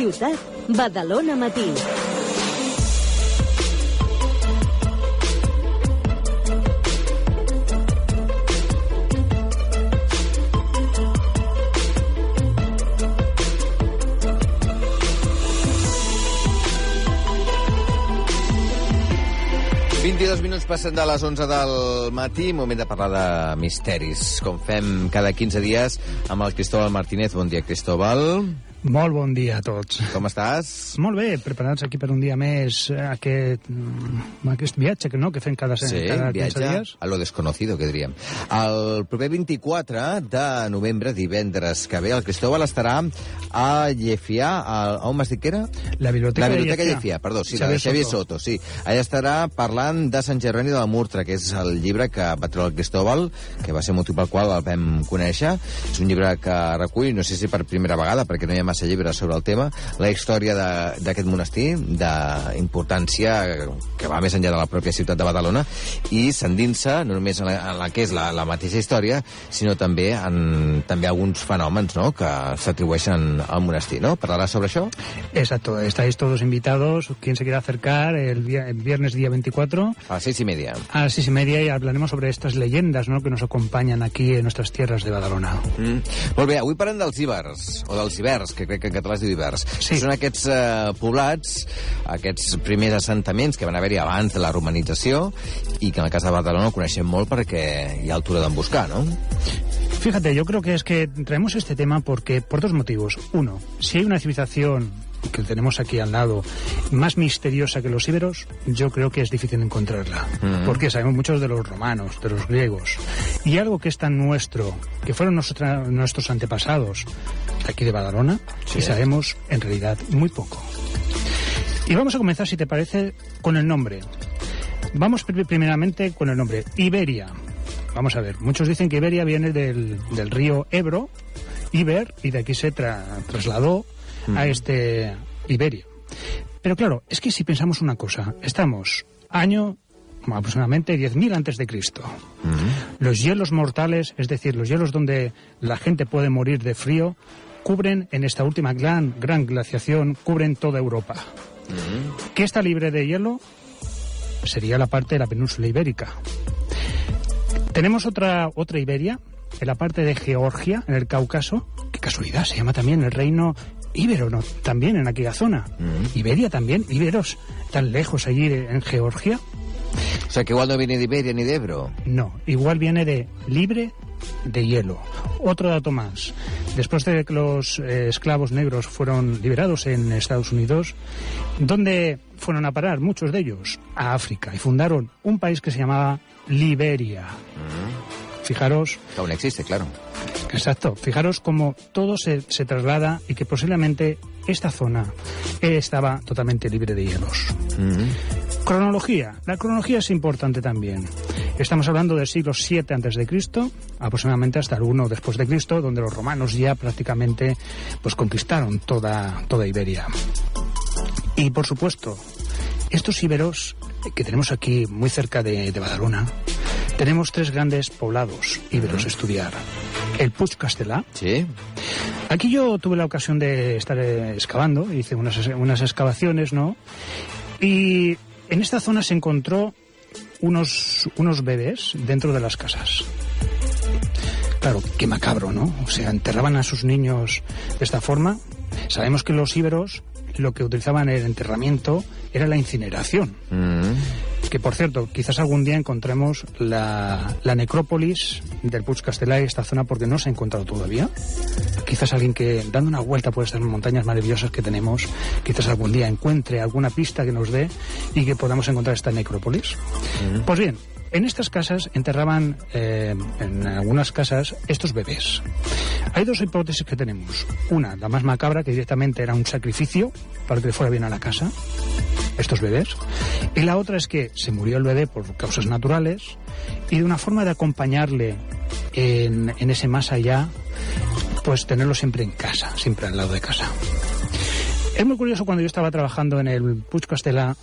Ciutat, Badalona Matí. dos minuts passen de les 11 del matí, moment de parlar de misteris, com fem cada 15 dies amb el Cristóbal Martínez. Bon dia, Cristóbal. Molt bon dia a tots. Com estàs? Molt bé, preparats aquí per un dia més eh, aquest, mm, aquest viatge que, no, que fem cada, sí, cada 15 viatge dies. a lo desconocido, que diríem. El proper 24 de novembre, divendres que ve, el Cristóbal estarà a Llefià, a, a on m'has dit que era? La Biblioteca, la Biblioteca de Llefià, perdó, sí, Xavier la de Xavier Soto. Soto, sí. Allà estarà parlant de Sant Geroni de la Murtra, que és el llibre que va treure el Cristóbal, que va ser motiu pel qual el vam conèixer. És un llibre que recull, no sé si per primera vegada, perquè no hi ha massa llibres sobre el tema, la història de- d'aquest monestir, d'importància que va més enllà de la pròpia ciutat de Badalona, i s'endinsa no només en la, en la que és la, la mateixa història, sinó també en també alguns fenòmens no?, que s'atribueixen al monestir, no? Parlaràs sobre això? Exacto, estáis todos invitados. Quien se quiera acercar el, vi- el viernes día 24 A les sis i media. a las seis y media y hablaremos sobre estas leyendas ¿no? que nos acompañan aquí en nuestras tierras de Badalona. Mm. Molt bé, avui parlem dels ibers, o dels ibers, que crec que en català es diu. Sí. Són aquests eh, poblats, aquests primers assentaments que van haver-hi abans de la romanització i que en el cas de Badalona ho coneixem molt perquè hi ha altura d'en buscar, no? Fíjate, yo creo que es que traemos este tema porque por dos motivos. Uno, si hay una civilización que tenemos aquí al lado más misteriosa que los íberos, yo creo que es difícil encontrarla. Porque sabemos muchos de los romanos, de los griegos. Y algo que es tan nuestro, que fueron nuestra- nuestros antepasados aquí de Badalona, Sí. y sabemos en realidad muy poco. Y vamos a comenzar, si te parece, con el nombre. Vamos pri- primeramente con el nombre, Iberia. Vamos a ver, muchos dicen que Iberia viene del, del río Ebro, Iber, y de aquí se tra- trasladó a este Iberia. Pero claro, es que si pensamos una cosa, estamos año aproximadamente 10.000 antes de Cristo. Los hielos mortales, es decir, los hielos donde la gente puede morir de frío, cubren en esta última gran, gran glaciación, cubren toda Europa. ¿Qué está libre de hielo? Sería la parte de la península ibérica. Tenemos otra, otra Iberia, en la parte de Georgia, en el Cáucaso. Qué casualidad, se llama también el reino íbero, ¿no? También en aquella zona. Iberia también, íberos, tan lejos allí en Georgia. O sea, que igual no viene de Iberia ni de Ebro. No, igual viene de libre de hielo. Otro dato más. Después de que los eh, esclavos negros fueron liberados en Estados Unidos, ¿dónde fueron a parar muchos de ellos? A África. Y fundaron un país que se llamaba Liberia. Fijaros, Que aún existe, claro. Exacto, fijaros cómo todo se, se traslada y que posiblemente esta zona estaba totalmente libre de hielos. Cronología. La cronología es importante también. Estamos hablando del siglo 7 antes de Cristo, aproximadamente hasta el 1 después de Cristo, donde los romanos ya prácticamente pues conquistaron toda toda Iberia. Y por supuesto, estos íberos que tenemos aquí muy cerca de, de Badalona, tenemos tres grandes poblados íberos a estudiar. El Puig Castellà, Sí? Aquí yo tuve la ocasión de estar eh, excavando, hice unas, unas excavaciones, ¿no? Y en esta zona se encontró unos, unos bebés dentro de las casas. Claro, qué macabro, ¿no? O sea, enterraban a sus niños de esta forma. Sabemos que los íberos lo que utilizaban en el enterramiento era la incineración. Mm. Que por cierto, quizás algún día encontremos la, la necrópolis del Puig Castellà, esta zona, porque no se ha encontrado todavía. Quizás alguien que, dando una vuelta por estas montañas maravillosas que tenemos, quizás algún día encuentre alguna pista que nos dé y que podamos encontrar esta necrópolis. Pues bien, en estas casas enterraban, eh, en algunas casas, estos bebés. Hay dos hipótesis que tenemos. Una, la más macabra, que directamente era un sacrificio para que le fuera bien a la casa, estos bebés. Y la otra es que se murió el bebé por causas naturales y de una forma de acompañarle en, ese más allá, pues tenerlo siempre en casa, siempre al lado de casa. Es muy curioso cuando yo estaba trabajando en el Puig Castellà,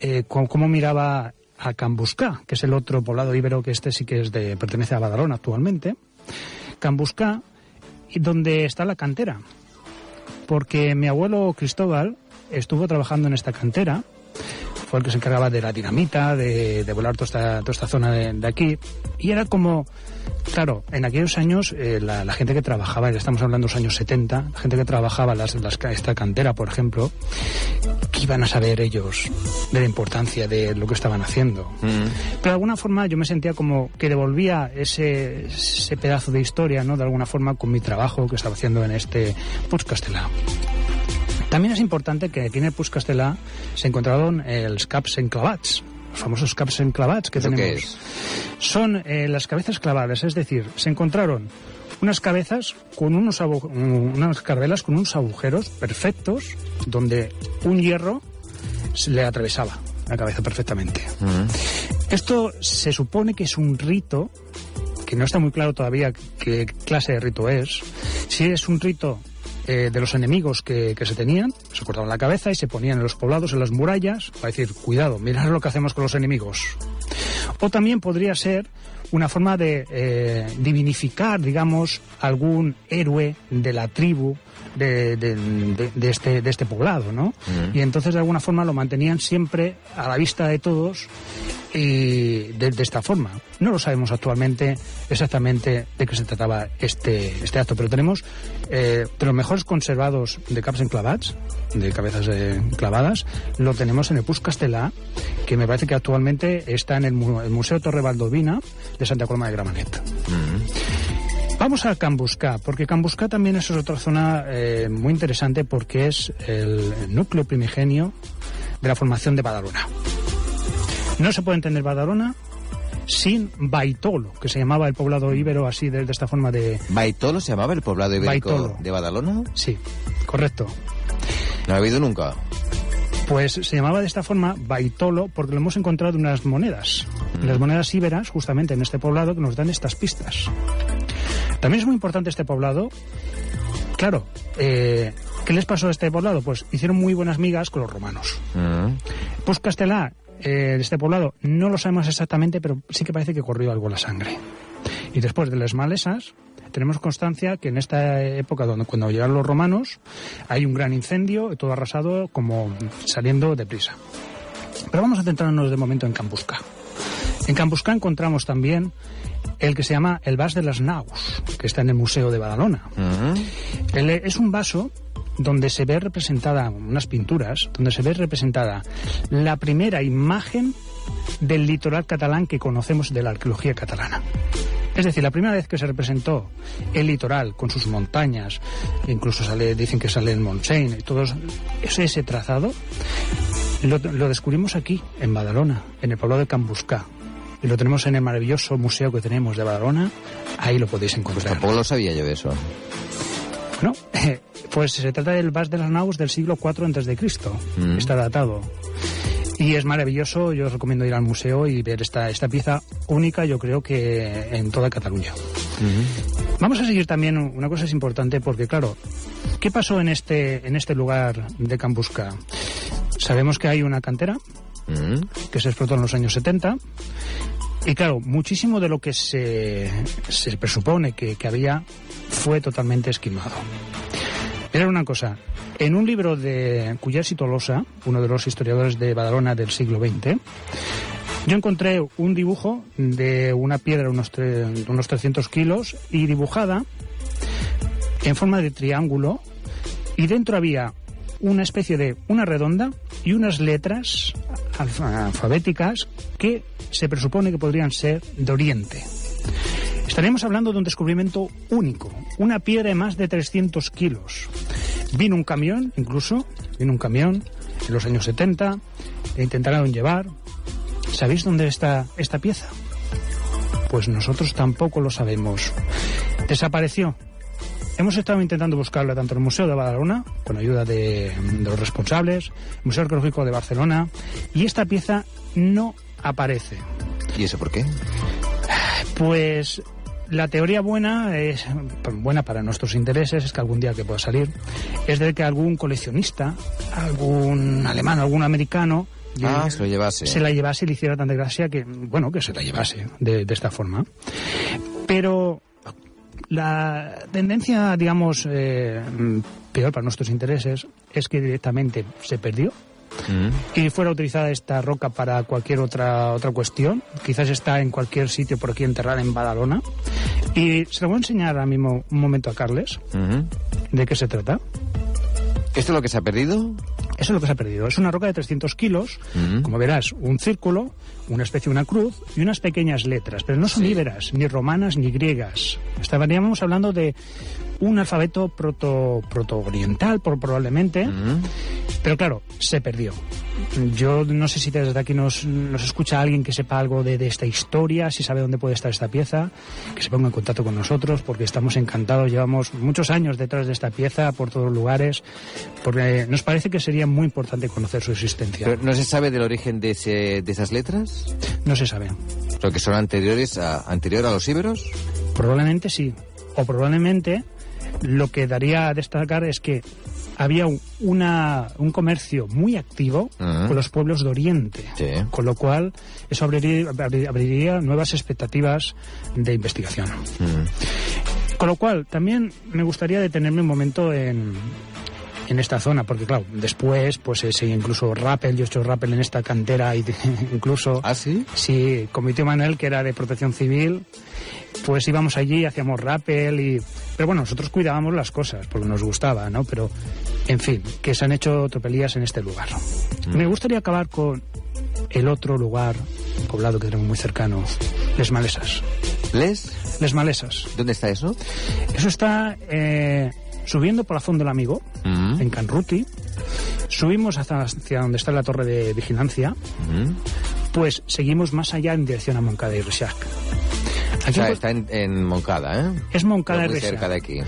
eh, cómo, miraba a Cambuscá, que es el otro poblado íbero que este sí que es de, pertenece a Badalona actualmente. Cambuscá, donde está la cantera. porque mi abuelo Cristóbal estuvo trabajando en esta cantera, fue el que se encargaba de la dinamita, de, de volar toda esta, toda esta zona de, de aquí, y era como, claro, en aquellos años eh, la, la gente que trabajaba, ya estamos hablando de los años 70, la gente que trabajaba las, esta cantera, por ejemplo, ¿qué iban a saber ellos de la importancia de lo que estaban haciendo? Pero de alguna forma yo me sentía como que devolvía ese, ese pedazo de historia, ¿no? De alguna forma con mi trabajo que estaba haciendo en este Puig Castellà. También es importante que aquí en el Puig Castellà se encontraron els caps enclavats, los famosos caps enclavats que ¿Eso qué tenemos. es? Son eh, las cabezas clavadas, es decir, se encontraron unas cabezas con unos unas carvelas con unos agujeros perfectos donde un hierro se le atravesaba la cabeza perfectamente. Esto se supone que es un rito que no está muy claro todavía qué clase de rito es. Si es un rito eh, de los enemigos que, que se tenían, se cortaban la cabeza y se ponían en los poblados, en las murallas, para decir, cuidado, mirad lo que hacemos con los enemigos. O también podría ser una forma de eh, divinificar, digamos, algún héroe de la tribu de, de- de- de este, de este poblado, ¿no? Y entonces de alguna forma lo mantenían siempre a la vista de todos y de, de esta forma. No lo sabemos actualmente exactamente de qué se trataba este, este acto, pero tenemos eh, de los mejores conservados de caps enclavats, de cabezas eh, clavadas, lo tenemos en el Pus Castellà, que me parece que actualmente está en el, mu- el Museo Torre Valdovina de Santa Coloma de Gramenet. Vamos a Cambuscá, porque Cambuscá también es otra zona eh, muy interesante porque es el núcleo primigenio de la formación de Badalona. No se puede entender Badalona sin Baitolo, que se llamaba el poblado íbero así de, de esta forma de... ¿Baitolo se llamaba el poblado ibérico Baitolo. de Badalona? Sí, correcto. No he oído nunca. Pues se llamaba de esta forma Baitolo porque lo hemos encontrado en unas monedas, en las monedas íberas, justamente en este poblado, que nos dan estas pistas. También es muy importante este poblado. Claro, eh, ¿qué les pasó a este poblado? Pues hicieron muy buenas migas con los romanos. Mm. Pues Castelá, eh, de este poblado, no lo sabemos exactamente, pero sí que parece que corrió algo la sangre. Y después de las malesas, tenemos constancia que en esta época, donde, cuando llegaron los romanos, hay un gran incendio, todo arrasado, como saliendo deprisa. Pero vamos a centrarnos de momento en Campusca. En Campusca encontramos también el que se llama el Vas de las Naus, que está en el Museo de Badalona. El- es un vaso donde se ve representada, unas pinturas, donde se ve representada la primera imagen del litoral catalán que conocemos de la arqueología catalana. Es decir, la primera vez que se representó el litoral con sus montañas, incluso sale, dicen que sale en Montseny y todo ese, ese trazado, lo, lo descubrimos aquí, en Badalona, en el pueblo de Cambuscá. Y lo tenemos en el maravilloso museo que tenemos de Badalona. Ahí lo podéis encontrar. Tampoco lo sabía yo eso. No, pues se trata del Vas de las Naus del siglo IV antes de Cristo. Mm. Está datado. Y es maravilloso, yo os recomiendo ir al museo y ver esta, esta pieza única, yo creo que en toda Cataluña. Vamos a seguir también, una cosa es importante porque, claro, ¿qué pasó en este, en este lugar de Cambusca? Sabemos que hay una cantera Mm. que se explotó en los años 70 y claro, muchísimo de lo que se, se presupone que, que había fue totalmente esquimado. Era una cosa, en un libro de Cuyars y Tolosa, uno de los historiadores de Badalona del siglo XX, yo encontré un dibujo de una piedra unos, unos 300 kilos y dibujada en forma de triángulo y dentro había una especie de una redonda y unas letras alfa- alfabéticas que se presupone que podrían ser de Oriente. Estaríamos hablando de un descubrimiento único, una piedra de más de 300 kilos. Vino un camión, incluso, vino un camión en los años 70, e intentaron llevar. ¿Sabéis dónde está esta pieza? Pues nosotros tampoco lo sabemos. Desapareció. Hemos estado intentando buscarla tanto en el Museo de Badalona, con ayuda de, de los responsables, el Museo Arqueológico de Barcelona, y esta pieza no aparece. ¿Y eso por qué? Pues la teoría buena es buena para nuestros intereses es que algún día que pueda salir es de que algún coleccionista, algún alemán, algún americano Ah, se lo llevase. se la llevase y le hiciera tanta gracia que bueno que se la llevase de, de esta forma. Pero La tendencia, digamos, eh, peor para nuestros intereses es que directamente se perdió Mm. y fuera utilizada esta roca para cualquier otra otra cuestión. Quizás está en cualquier sitio por aquí enterrada en Badalona. Y se lo voy a enseñar ahora mismo un momento a Carles de qué se trata. ¿Esto es lo que se ha perdido? Eso es lo que se ha perdido. Es una roca de 300 kilos, como verás, un círculo, una especie de una cruz y unas pequeñas letras, pero no son Sí. íberas, ni romanas, ni griegas. Estaríamos hablando de un alfabeto proto, proto-oriental, por, probablemente, Mm. pero claro, se perdió. Yo no sé si desde aquí nos, nos escucha alguien que sepa algo de, de esta historia, si sabe dónde puede estar esta pieza, que se ponga en contacto con nosotros, porque estamos encantados, llevamos muchos años detrás de esta pieza, por todos los lugares, porque nos parece que sería muy importante conocer su existencia. Pero ¿No se sabe del origen de, ese- de esas letras? No se sabe. ¿Lo que son anteriores a, anterior a los íberos? Probablemente sí. O probablemente lo que daría a destacar es que había un, una, un comercio muy activo Ujú. con los pueblos de Oriente. Sí. Con lo cual, eso abriría, abri- abriría nuevas expectativas de investigación. Mm. Con lo cual, también me gustaría detenerme un momento en, en esta zona, porque claro, después, pues ese incluso rappel, yo he hecho rappel en esta cantera, y incluso... ¿Ah, sí? Sí, con mi tío Manuel, que era de protección civil, pues íbamos allí, hacíamos rappel y... Pero bueno, nosotros cuidábamos las cosas porque nos gustaba, ¿no? Pero, en fin, que se han hecho tropelías en este lugar. Me gustaría acabar con el otro lugar poblado que tenemos muy cercano, Les Malesas. ¿Les? Les Malesas. ¿Dónde está eso? Eso está eh, subiendo por la Fondo del Amigo, Mm. en Canruti. Subimos hacia, hacia donde está la torre de vigilancia, Mm. pues seguimos más allá en dirección a Moncada y Reixac. O sea, está en, en Moncada, ¿eh? es Moncada Muy cerca de aquí.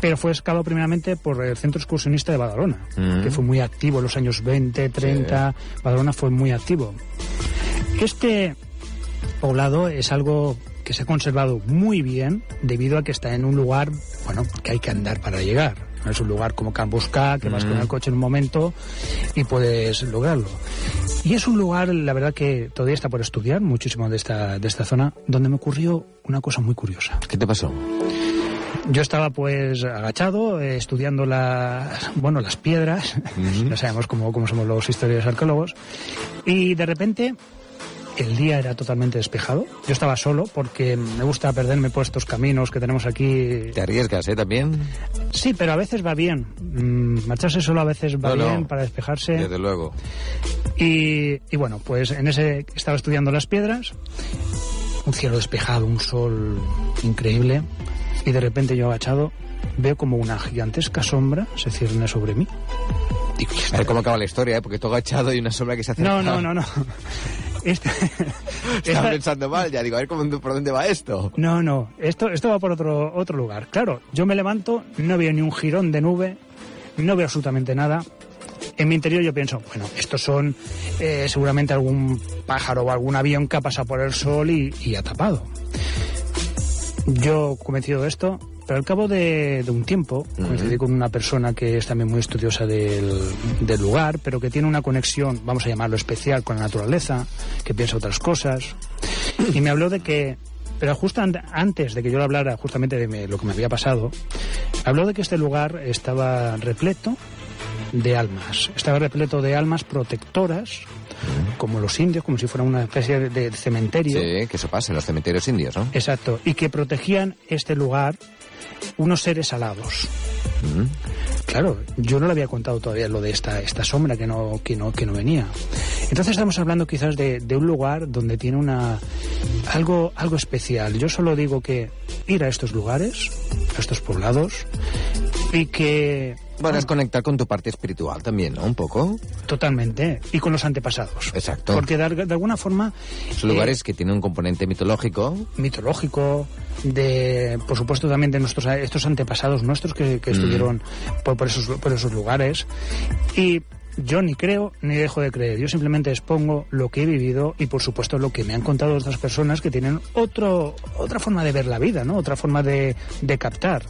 pero fue excavado primeramente por el Centro Excursionista de Badalona, Mm. que fue muy activo en los años 20, 30. Badalona fue muy activo. Este poblado es algo que se ha conservado muy bien debido a que está en un lugar, bueno, que hay que andar para llegar. No es un lugar como Can Buscá, que vas con el coche en un momento y puedes lograrlo. Y es un lugar, la verdad, que todavía está por estudiar, muchísimo de esta, de esta zona, donde me ocurrió una cosa muy curiosa. ¿Qué te pasó? Yo estaba pues agachado, eh, estudiando las, bueno, las piedras, no sabemos cómo, cómo somos los historiadores arqueólogos, y de repente el día era totalmente despejado. Yo estaba solo porque me gusta perderme por estos caminos que tenemos aquí. ¿Te arriesgas, eh, también? Sí, pero a veces va bien. Mm, marcharse solo a veces va No, no. bien para despejarse. Desde luego. Y, y bueno, pues en ese estaba estudiando las piedras, un cielo despejado, un sol increíble, y de repente yo agachado veo como una gigantesca sombra se cierne sobre mí. Digo, ¿y A ver cómo acaba la historia, ¿eh? Porque todo agachado y una sombra que se hace. No, no, no, no. Esta- Estaba esta- pensando mal, ya digo, a ver cómo, por dónde va esto. no, no, esto, esto va por otro, otro lugar. Claro, yo me levanto, no veo ni un jirón de nube, no veo absolutamente nada. En mi interior yo pienso, bueno, estos son eh, seguramente algún pájaro o algún avión que ha pasado por el sol y, y ha tapado. Yo convencido de esto, pero al cabo de, de un tiempo coincidí con una persona que es también muy estudiosa del, del lugar, pero que tiene una conexión, vamos a llamarlo especial, con la naturaleza, que piensa otras cosas, y me habló de que, pero justo an- antes de que yo le hablara justamente de me- lo que me había pasado, habló de que este lugar estaba repleto de almas, estaba repleto de almas protectoras, como los indios, como si fuera una especie de, de cementerio. Sí, que eso pasa en los cementerios indios, ¿no? Exacto, y que protegían este lugar unos seres alados. Mm. Claro, yo no le había contado todavía lo de esta, esta sombra que no, que, no, que no venía. Entonces estamos hablando quizás de, de un lugar donde tiene una algo, algo especial. Yo solo digo que ir a estos lugares, a estos poblados, y que es conectar con tu parte espiritual también, ¿no? Un poco. totalmente, y con los antepasados. Exacto. Porque de, de alguna forma Son eh, lugares que tienen un componente mitológico. mitológico, de, por supuesto también de nuestros estos antepasados nuestros que, que estuvieron por, por esos, por esos lugares. Y yo ni creo ni dejo de creer. Yo simplemente expongo lo que he vivido y por supuesto lo que me han contado otras personas que tienen otro, otra forma de ver la vida, ¿no? Otra forma de, de captar.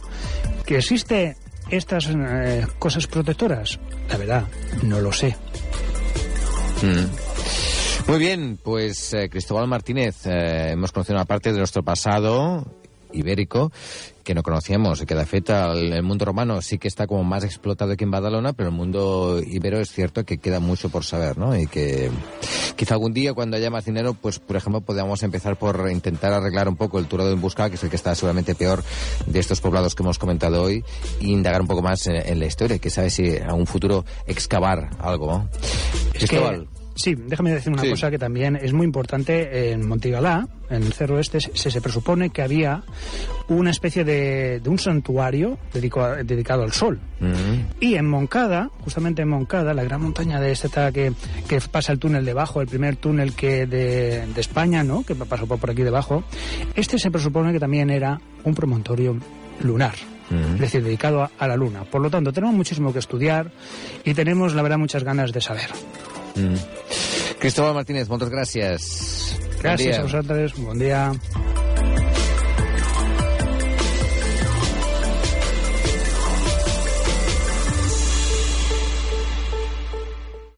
Que existe estas eh, cosas protectoras, la verdad, no lo sé. Mm. Muy bien, pues eh, Cristóbal Martínez, eh, hemos conocido una parte de nuestro pasado, ibérico que no conocíamos, que de feta el, mundo romano sí que está como más explotado aquí en Badalona, pero el mundo ibero es cierto que queda mucho por saber, ¿no? Y que quizá algún día cuando haya más dinero, pues por ejemplo podamos empezar por intentar arreglar un poco el Turado en Busca, que es el que está seguramente peor de estos poblados que hemos comentado hoy, e indagar un poco más en, en la historia, que sabe si a un futuro excavar algo, ¿no? Cristóbal. Que... Sí, déjame decir una sí. cosa que también es muy importante. En Montigalá, en el Cerro Este, se, se presupone que había una especie de, de un santuario dedicado, dedicado al sol. Mm. Y en Moncada, justamente en Moncada, la gran montaña de esta que, que pasa el túnel debajo, el primer túnel que de, de España, ¿no? que pasó por aquí debajo, este se presupone que también era un promontorio lunar. Mm es decir, dedicado a, a, la Luna. Por lo tanto, tenemos muchísimo que estudiar y tenemos, la verdad, muchas ganas de saber. Mm. Cristóbal Martínez, moltes gràcies. Gràcies bon a vosaltres, bon dia.